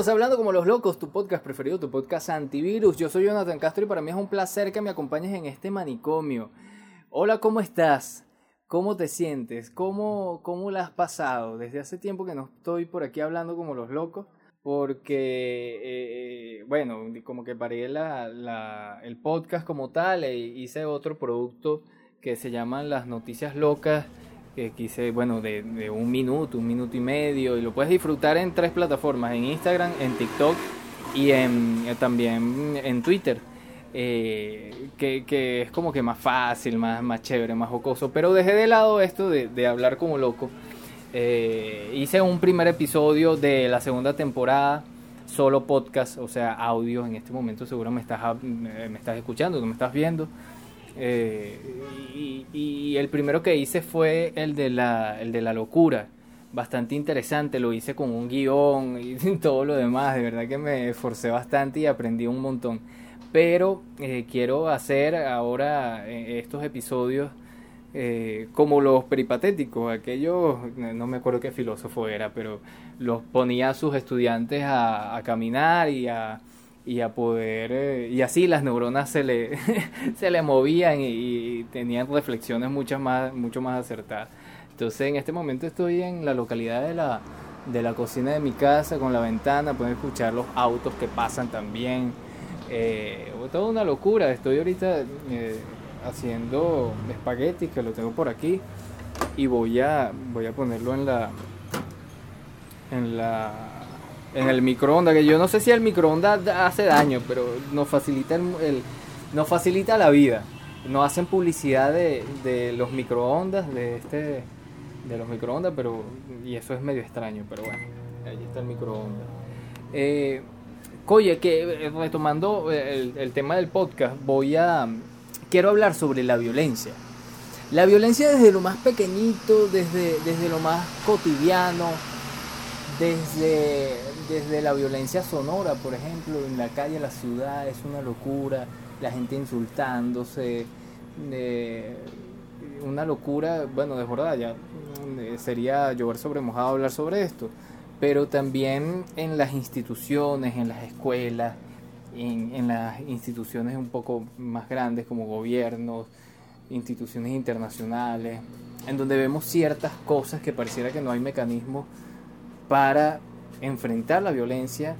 Bienvenidos Hablando como los locos, tu podcast preferido, tu podcast antivirus. Yo soy Jonathan Castro y para mí es un placer que me acompañes en este manicomio. Hola, ¿cómo estás? ¿Cómo te sientes? ¿Cómo, cómo la has pasado? Desde hace tiempo que no estoy por aquí hablando como los locos porque, eh, bueno, como que paré el podcast como tal e hice otro producto que se llama Las Noticias Locas que quise, bueno, de, de, un minuto, un minuto y medio, y lo puedes disfrutar en tres plataformas, en Instagram, en TikTok y en, eh, también en Twitter. Eh, que, que, es como que más fácil, más, más chévere, más jocoso. Pero dejé de lado esto de, de hablar como loco. Eh, hice un primer episodio de la segunda temporada, solo podcast, o sea, audio. En este momento seguro me estás, me estás escuchando, me estás viendo. Eh, y, el primero que hice fue el de, la, el de la locura. Bastante interesante, lo hice con un guion y todo lo demás. De verdad que me esforcé bastante y aprendí un montón. Pero eh, quiero hacer ahora eh, estos episodios como los peripatéticos. Aquellos, no me acuerdo qué filósofo era, pero los ponía a sus estudiantes a caminar y a y a poder eh, y así las neuronas se le se le movían y, tenían reflexiones mucho más mucho más acertadas. Entonces en este momento estoy en la localidad de la de la cocina de mi casa con la ventana pueden escuchar los autos que pasan también. Eh, toda una locura. Estoy ahorita eh, haciendo espagueti que lo tengo por aquí y voy a voy a ponerlo en la en la en el microondas, que yo no sé si el microondas hace daño, pero nos facilita el, nos facilita la vida. Nos hacen publicidad de, de los microondas, de este de los microondas, pero y eso es medio extraño, pero bueno, ahí está el microondas. Eh, oye, que eh, retomando el, el tema del podcast, voy a quiero hablar sobre la violencia. La violencia desde lo más pequeñito, desde, desde lo más cotidiano, desde, desde la violencia sonora, por ejemplo, en la calle, la ciudad, es una locura, la gente insultándose, una locura, bueno, de verdad, ya eh, sería llover sobre mojado hablar sobre esto, pero también en las instituciones, en las escuelas, en, en las instituciones un poco más grandes como gobiernos, instituciones internacionales, en donde vemos ciertas cosas que pareciera que no hay mecanismos para enfrentar la violencia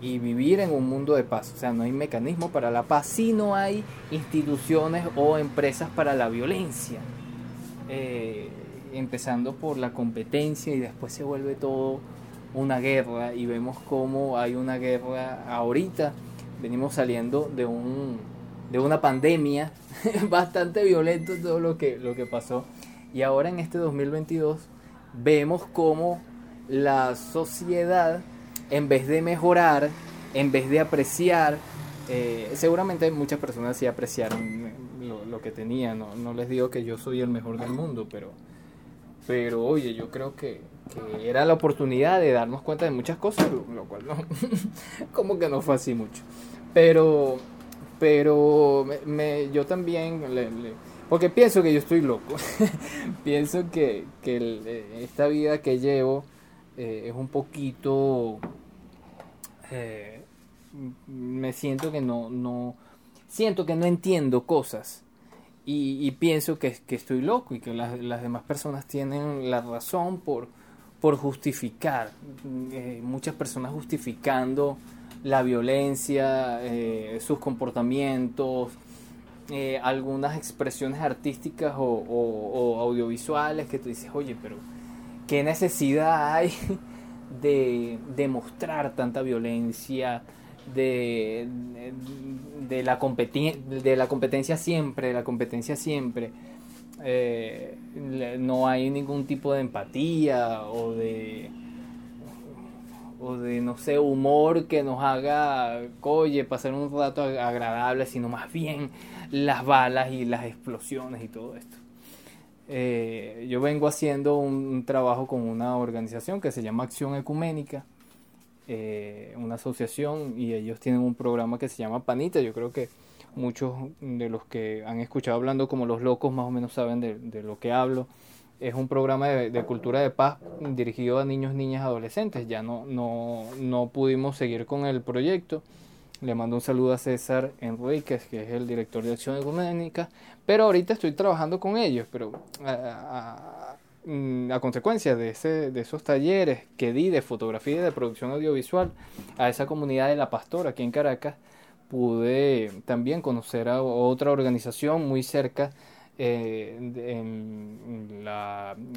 y vivir en un mundo de paz. O sea, no hay mecanismo para la paz si no hay instituciones o empresas para la violencia. Eh, empezando por la competencia y después se vuelve todo una guerra y vemos cómo hay una guerra ahorita. Venimos saliendo de, un, de una pandemia bastante violento todo lo que, lo que pasó. Y ahora en este 2022 vemos cómo la sociedad, en vez de mejorar, en vez de apreciar, eh, seguramente muchas personas sí apreciaron lo, que tenían, no, les digo que yo soy el mejor del mundo, pero, pero oye, yo creo que, era la oportunidad de darnos cuenta de muchas cosas, lo, cual no, como que no fue así mucho. Pero, pero me, yo también, porque pienso que yo estoy loco, pienso que, que esta vida que llevo, eh, es un poquito... Eh, me siento que no, no... Siento que no entiendo cosas. Y, pienso que, que, estoy loco y que las, las, demás personas tienen la razón por, por justificar. Eh, muchas personas justificando la violencia, sus comportamientos, algunas expresiones artísticas o, o, audiovisuales que tú dices, oye, pero ¿Qué necesidad hay de demostrar tanta violencia, de, de, la, de la competencia siempre, de la competencia siempre? Eh, no hay ningún tipo de empatía o de o de no sé humor que nos haga oye pasar un rato agradable sino más bien las balas y las explosiones y todo esto eh, yo vengo haciendo un, trabajo con una organización que se llama Acción Ecuménica, eh, una asociación, y ellos tienen un programa que se llama Panita. Yo creo que muchos de los que han escuchado hablando como los locos más o menos saben de, lo que hablo. es un programa de, cultura de paz dirigido a niños, niñas, adolescentes. Ya no, no, no pudimos seguir con el proyecto. Le mando un saludo a César Enríquez, que es el director de Acción Ecuménica. Pero ahorita estoy trabajando con ellos, pero a, consecuencia de, ese, de esos talleres que di de fotografía y de producción audiovisual a esa comunidad de La Pastora aquí en Caracas, pude también conocer a otra organización muy cerca eh,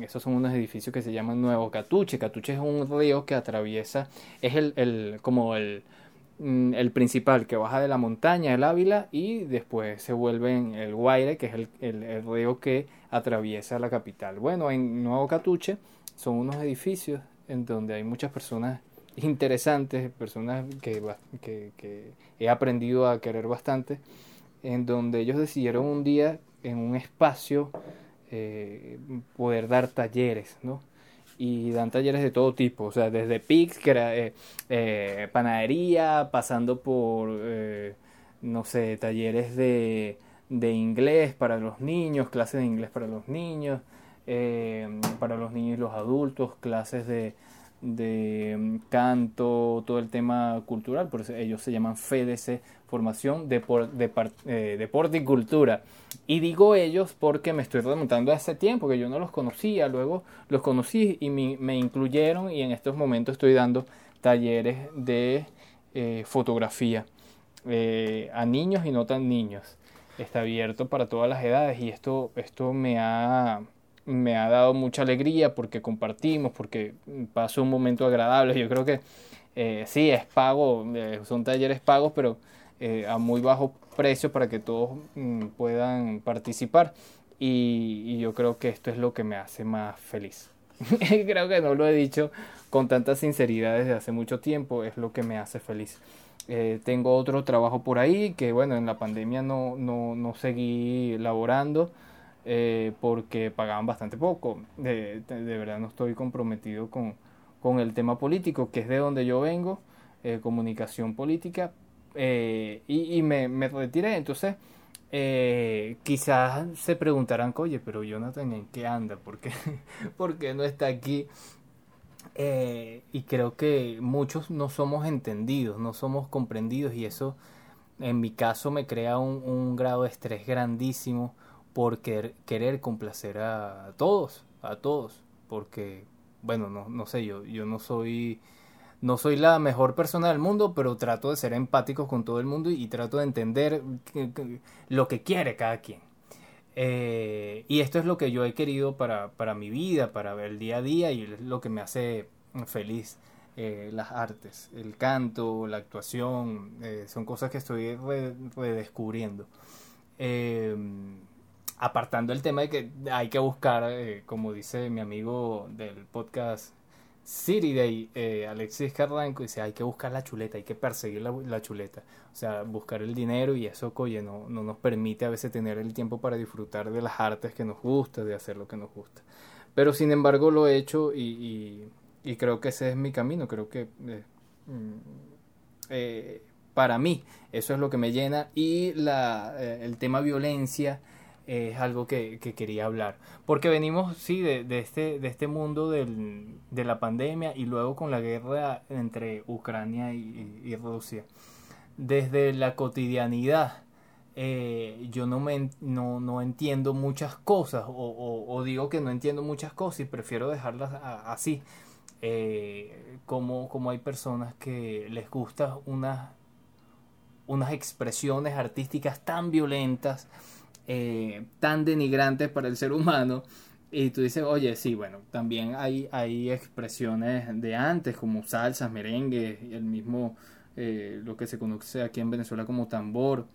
esos son unos edificios que se llaman Nuevo Catuche. Catuche es un río que atraviesa, es el, el como el, el principal que baja de la montaña, el Ávila, y después se vuelve en el Guaire, que es el, el, río que atraviesa la capital. Bueno, en Nuevo Catuche son unos edificios en donde hay muchas personas interesantes, personas que, que, que he aprendido a querer bastante, en donde ellos decidieron un día en un espacio eh, poder dar talleres, ¿no? Y dan talleres de todo tipo, o sea, desde PIX, que era eh, eh, panadería, pasando por, no sé, talleres de, de, inglés para los niños, clases de inglés para los niños, para los niños y los adultos, clases de, de mm, canto, todo el tema cultural, por eso ellos se llaman FEDEC, Formación, eh, Deporte y Cultura. Y digo ellos porque me estoy remontando a ese tiempo, que yo no los conocía, luego los conocí y me, incluyeron y en estos momentos estoy dando talleres de eh, fotografía eh, a niños y no tan niños. Está abierto para todas las edades y esto, esto me ha me ha dado mucha alegría porque compartimos, porque pasó un momento agradable. Yo creo que eh, sí, es pago, son talleres pagos, pero eh, a muy bajo precio para que todos mm, puedan participar. Y, yo creo que esto es lo que me hace más feliz. creo que no lo he dicho con tanta sinceridad desde hace mucho tiempo, es lo que me hace feliz. tengo otro trabajo por ahí que bueno, en la pandemia no, no, no seguí laborando eh, porque pagaban bastante poco. De, de, verdad no estoy comprometido con, con, el tema político, que es de donde yo vengo, eh, comunicación política, eh, y, y me, me, retiré. Entonces, quizás se preguntarán, oye, pero Jonathan, ¿en qué anda? ¿Por qué, ¿Por qué no está aquí? y creo que muchos no somos entendidos, no somos comprendidos y eso en mi caso me crea un, un grado de estrés grandísimo por querer, complacer a todos, a todos, porque, bueno, no, no sé, yo, yo no soy no soy la mejor persona del mundo, pero trato de ser empático con todo el mundo y, trato de entender lo que quiere cada quien. Eh, y esto es lo que yo he querido para, para, mi vida, para el día a día y es lo que me hace feliz. Eh, las artes, el canto, la actuación, eh, son cosas que estoy redescubriendo apartando el tema de que hay que buscar, eh, como dice mi amigo del podcast City Day, eh, Alexis Carranco, dice, hay que buscar la chuleta, hay que perseguir la, chuleta. O sea, buscar el dinero y eso, oye, no, no nos permite a veces tener el tiempo para disfrutar de las artes que nos gusta, de hacer lo que nos gusta. Pero sin embargo lo he hecho y, y, creo que ese es mi camino, creo que... Eh, mm, para mí eso es lo que me llena y la, el tema violencia es algo que, quería hablar. Porque venimos, sí, de, este, de este mundo del, de la pandemia y luego con la guerra entre Ucrania y, Rusia. Desde la cotidianidad, eh, yo no, me, no, no, entiendo muchas cosas o, digo que no entiendo muchas cosas y prefiero dejarlas así. Eh, como, como hay personas que les gustan unas, unas expresiones artísticas tan violentas eh, tan denigrantes para el ser humano. Y tú dices, oye, sí, bueno, también hay, hay expresiones de antes, como salsas, merengue, el mismo, eh, lo que se conoce aquí en Venezuela como tambor.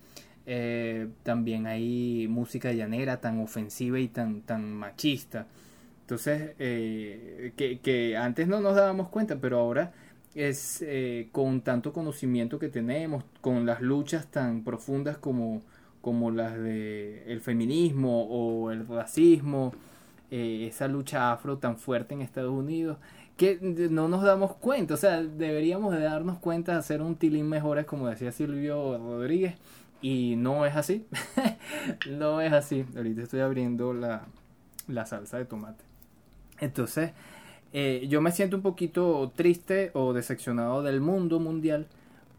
Eh, también hay música llanera tan ofensiva y tan, tan machista. Entonces, que, que, antes no nos dábamos cuenta, pero ahora es con tanto conocimiento que tenemos, con las luchas tan profundas como como las de el feminismo o el racismo, eh, esa lucha afro tan fuerte en Estados Unidos, que no nos damos cuenta, o sea, deberíamos de darnos cuenta de hacer un tilín mejores, como decía Silvio Rodríguez, y no es así, no es así, ahorita estoy abriendo la, la salsa de tomate. Entonces, eh, yo me siento un poquito triste o decepcionado del mundo mundial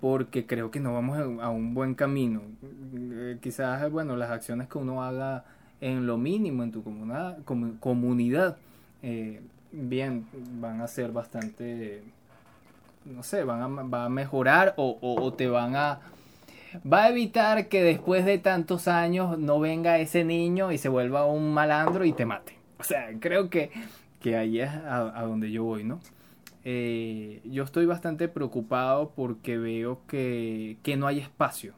porque creo que no vamos a un buen camino. Eh, quizás, bueno, las acciones que uno haga en lo mínimo en tu comunidad, comunidad eh, bien, van a ser bastante, no sé, van a, va a mejorar o, o, te van a... Va a evitar que después de tantos años no venga ese niño y se vuelva un malandro y te mate. O sea, creo que, que ahí es a, donde yo voy, ¿no? Eh, yo estoy bastante preocupado porque veo que, que no hay espacio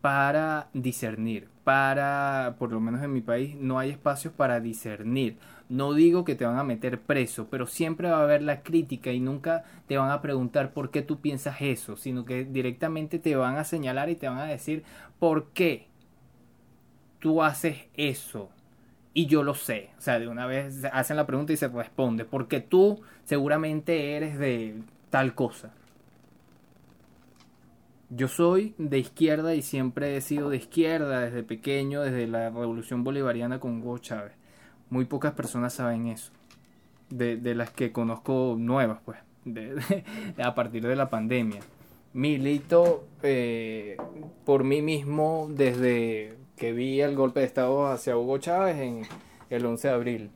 para discernir, para, por lo menos en mi país, no hay espacios para discernir. No digo que te van a meter preso, pero siempre va a haber la crítica y nunca te van a preguntar por qué tú piensas eso, sino que directamente te van a señalar y te van a decir por qué tú haces eso. Y yo lo sé. O sea, de una vez hacen la pregunta y se responde, porque tú seguramente eres de tal cosa. Yo soy de izquierda y siempre he sido de izquierda desde pequeño, desde la revolución bolivariana con Hugo Chávez. Muy pocas personas saben eso. De, de las que conozco nuevas, pues, de, a partir de la pandemia. Milito eh, por mí mismo desde que vi el golpe de Estado hacia Hugo Chávez en el 11 de abril.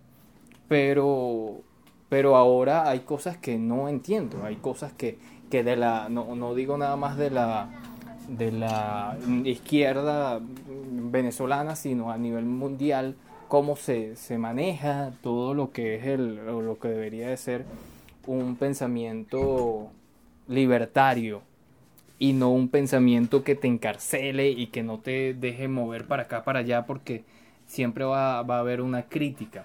Pero, pero ahora hay cosas que no entiendo, hay cosas que, que de la, no, no digo nada más de la, de la izquierda venezolana, sino a nivel mundial, cómo se, se maneja todo lo que es el, lo que debería de ser un pensamiento libertario y no un pensamiento que te encarcele y que no te deje mover para acá, para allá, porque siempre va, va a haber una crítica.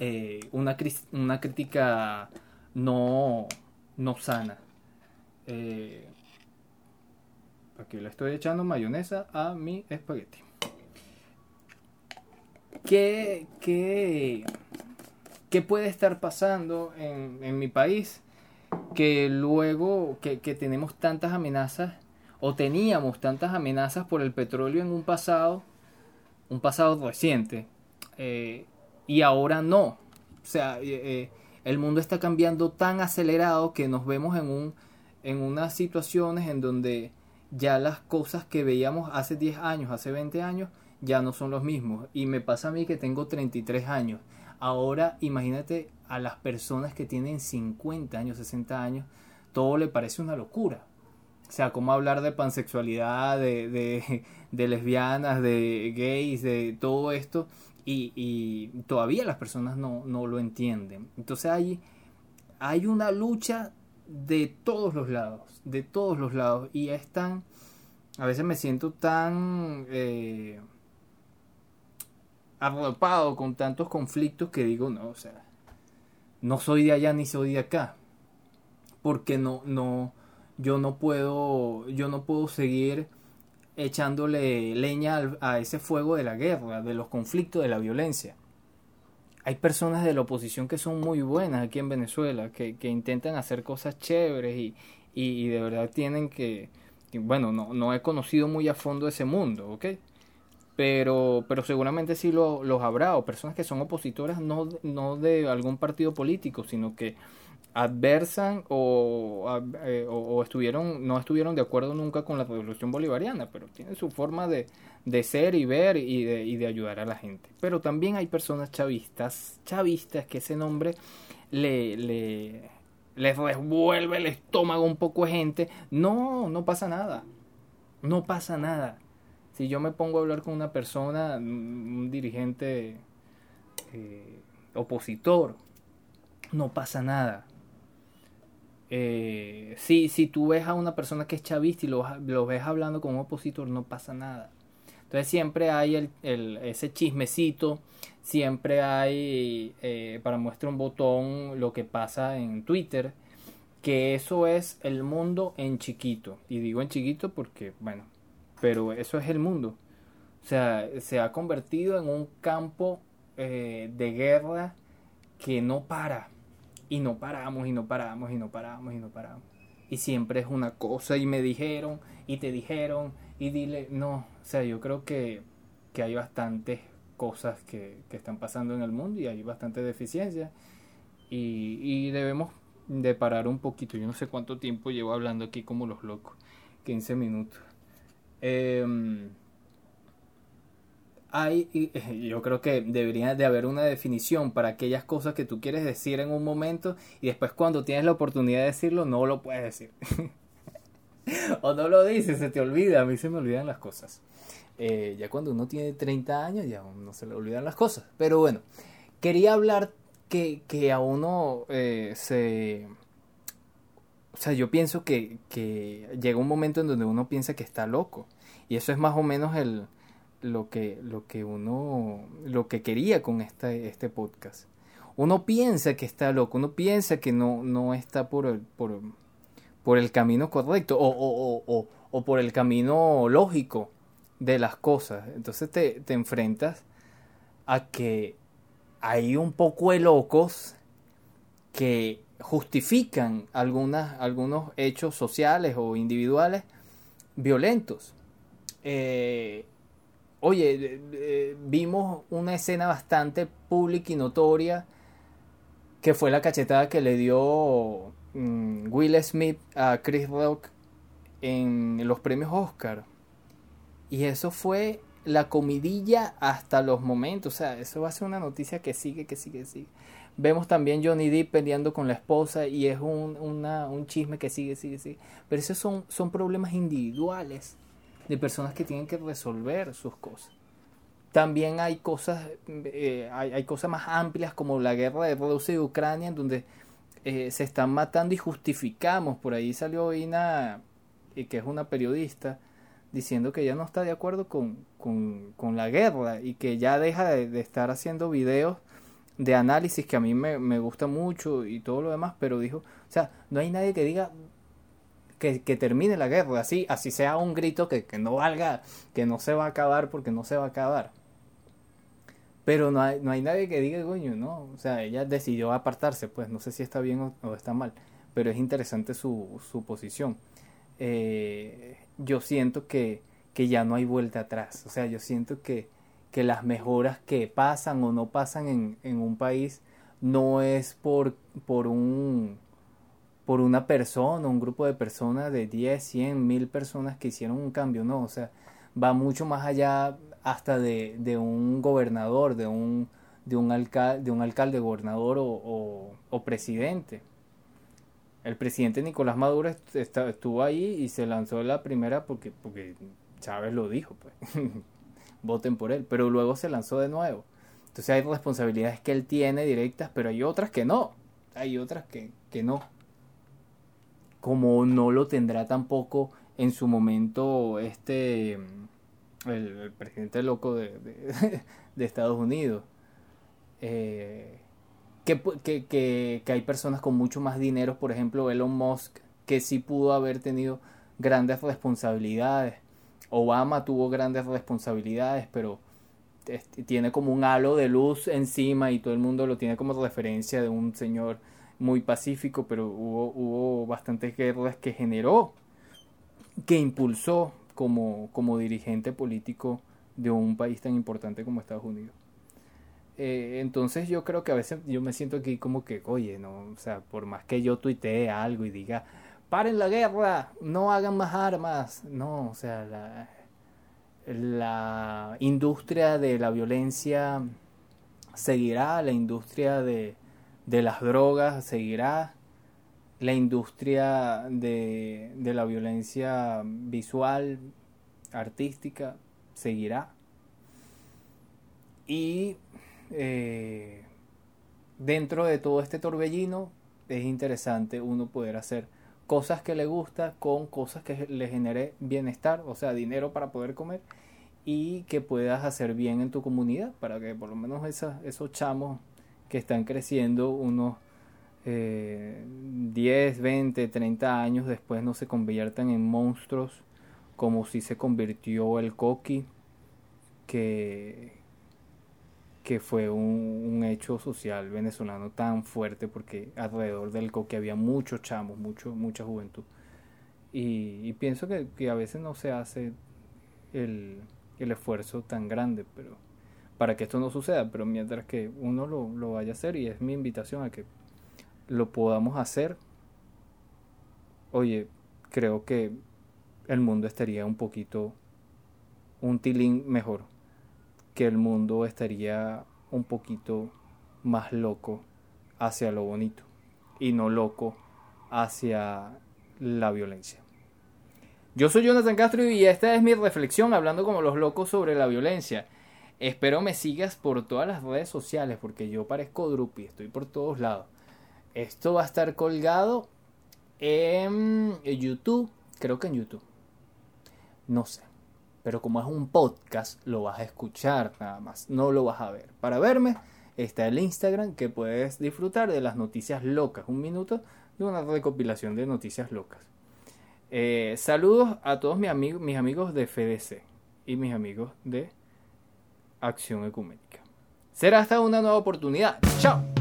Eh, una, una crítica no, no sana. Eh, aquí le estoy echando mayonesa a mi espagueti. ¿Qué, qué, qué puede estar pasando en, en mi país? Que luego que, que, tenemos tantas amenazas o teníamos tantas amenazas por el petróleo en un pasado, un pasado reciente, eh, y ahora no. O sea, eh, eh, el mundo está cambiando tan acelerado que nos vemos en un en unas situaciones en donde ya las cosas que veíamos hace 10 años, hace 20 años, ya no son los mismos. Y me pasa a mí que tengo 33 años. Ahora imagínate a las personas que tienen 50 años, 60 años, todo le parece una locura. O sea, cómo hablar de pansexualidad, de, de, lesbianas, de gays, de todo esto, y, y todavía las personas no, no, lo entienden. Entonces hay, hay una lucha de todos los lados, de todos los lados. Y es tan, a veces me siento tan eh, arropado con tantos conflictos que digo, no, o sea, no soy de allá ni soy de acá. Porque no, no, yo no puedo, yo no puedo seguir echándole leña a ese fuego de la guerra, de los conflictos, de la violencia hay personas de la oposición que son muy buenas aquí en Venezuela, que, que intentan hacer cosas chéveres y, y, de verdad tienen que, bueno, no, no he conocido muy a fondo ese mundo, ¿ok? Pero, pero seguramente sí lo, los habrá, o personas que son opositoras no, no de algún partido político, sino que adversan o, eh, o, estuvieron no estuvieron de acuerdo nunca con la revolución bolivariana pero tienen su forma de, de ser y ver y de, y de, ayudar a la gente. Pero también hay personas chavistas chavistas que ese nombre le, le les revuelve el estómago un poco de gente. No no pasa nada. No pasa nada si yo me pongo a hablar con una persona un dirigente eh, opositor no pasa nada eh, si, si tú ves a una persona que es chavista y lo, lo, ves hablando con un opositor, no pasa nada. Entonces siempre hay el, el, ese chismecito, siempre hay, eh, para muestra un botón, lo que pasa en Twitter, que eso es el mundo en chiquito. Y digo en chiquito porque, bueno, pero eso es el mundo. O sea, se ha convertido en un campo eh, de guerra que no para y no paramos y no paramos y no paramos y no paramos. Y siempre es una cosa y me dijeron y te dijeron y dile, no, o sea, yo creo que, que hay bastantes cosas que, que, están pasando en el mundo y hay bastante deficiencia y, y, debemos de parar un poquito. Yo no sé cuánto tiempo llevo hablando aquí como los locos, 15 minutos. Eh, hay, yo creo que debería de haber una definición para aquellas cosas que tú quieres decir en un momento y después cuando tienes la oportunidad de decirlo no lo puedes decir. o no lo dices, se te olvida, a mí se me olvidan las cosas. Eh, ya cuando uno tiene 30 años ya no se le olvidan las cosas. Pero bueno, quería hablar que, que a uno eh, se... O sea, yo pienso que, que llega un momento en donde uno piensa que está loco. Y eso es más o menos el, lo que, lo que uno, lo que quería con este, este podcast. Uno piensa que está loco, uno piensa que no, no está por el, por, por el camino correcto o, o, o, o, por el camino lógico de las cosas. Entonces te, te enfrentas a que hay un poco de locos que justifican algunas, algunos hechos sociales o individuales violentos. Eh, oye, vimos una escena bastante pública y notoria que fue la cachetada que le dio mm, Will Smith a Chris Rock en los premios Oscar. Y eso fue la comidilla hasta los momentos. O sea, eso va a ser una noticia que sigue, que sigue, que sigue. Vemos también Johnny Depp peleando con la esposa y es un, un chisme que sigue, sigue, sigue. Pero esos son, son problemas individuales de personas que tienen que resolver sus cosas. También hay cosas, eh, hay, cosas más amplias como la guerra de Rusia y Ucrania, en donde eh, se están matando y justificamos. Por ahí salió Ina, y que es una periodista, diciendo que ella no está de acuerdo con, con, la guerra y que ya deja de, estar haciendo videos de análisis que a mí me, me gusta mucho y todo lo demás, pero dijo, o sea, no hay nadie que diga que, termine la guerra, así, así sea un grito que, no valga, que no se va a acabar porque no se va a acabar. Pero no hay, no hay nadie que diga, coño, no, o sea, ella decidió apartarse, pues no sé si está bien o, está mal, pero es interesante su, su posición. Eh, yo siento que, que ya no hay vuelta atrás, o sea, yo siento que, que las mejoras que pasan o no pasan en, en un país no es por, por un por una persona, un grupo de personas de 10, 100, 1000 personas que hicieron un cambio, no, o sea, va mucho más allá hasta de, de un gobernador, de un, de un, alcalde, de un alcalde, gobernador o, o, presidente. El presidente Nicolás Maduro estuvo ahí y se lanzó la primera porque, porque Chávez lo dijo, pues, voten por él, pero luego se lanzó de nuevo. Entonces hay responsabilidades que él tiene directas, pero hay otras que no, hay otras que, que no como no lo tendrá tampoco en su momento este el, presidente loco de, de, Estados Unidos. Eh, que, que, que, que, hay personas con mucho más dinero, por ejemplo Elon Musk, que sí pudo haber tenido grandes responsabilidades. Obama tuvo grandes responsabilidades, pero tiene como un halo de luz encima y todo el mundo lo tiene como referencia de un señor muy pacífico, pero hubo, hubo bastantes guerras que generó, que impulsó como, como dirigente político de un país tan importante como Estados Unidos. Eh, entonces yo creo que a veces yo me siento aquí como que, oye, no, o sea, por más que yo tuitee algo y diga, paren la guerra, no hagan más armas, no, o sea, la, la industria de la violencia seguirá, la industria de, de las drogas seguirá, la industria de, de la violencia visual, artística, seguirá. Y eh, dentro de todo este torbellino es interesante uno poder hacer cosas que le gusta con cosas que le genere bienestar, o sea, dinero para poder comer y que puedas hacer bien en tu comunidad para que por lo menos esos chamos que están creciendo unos 10, 20, 30 años después no se conviertan en monstruos como si se convirtió el coqui, que, que fue un, hecho social venezolano tan fuerte porque alrededor del coqui había muchos chamos, mucho, mucha juventud. Y, pienso que, que, a veces no se hace el, el esfuerzo tan grande, pero para que esto no suceda, pero mientras que uno lo, lo vaya a hacer y es mi invitación a que lo podamos hacer, oye, creo que el mundo estaría un poquito, un tilín mejor, que el mundo estaría un poquito más loco hacia lo bonito y no loco hacia la violencia. Yo soy Jonathan Castro y esta es mi reflexión hablando como los locos sobre la violencia. Espero me sigas por todas las redes sociales porque yo parezco Drupi, estoy por todos lados. Esto va a estar colgado en YouTube, creo que en YouTube. No sé. Pero como es un podcast, lo vas a escuchar nada más, no lo vas a ver. Para verme está el Instagram que puedes disfrutar de las noticias locas. Un minuto de una recopilación de noticias locas. Eh, saludos a todos mis amigos, mis amigos de FDC y mis amigos de Acción Ecuménica. Será hasta una nueva oportunidad. Chao.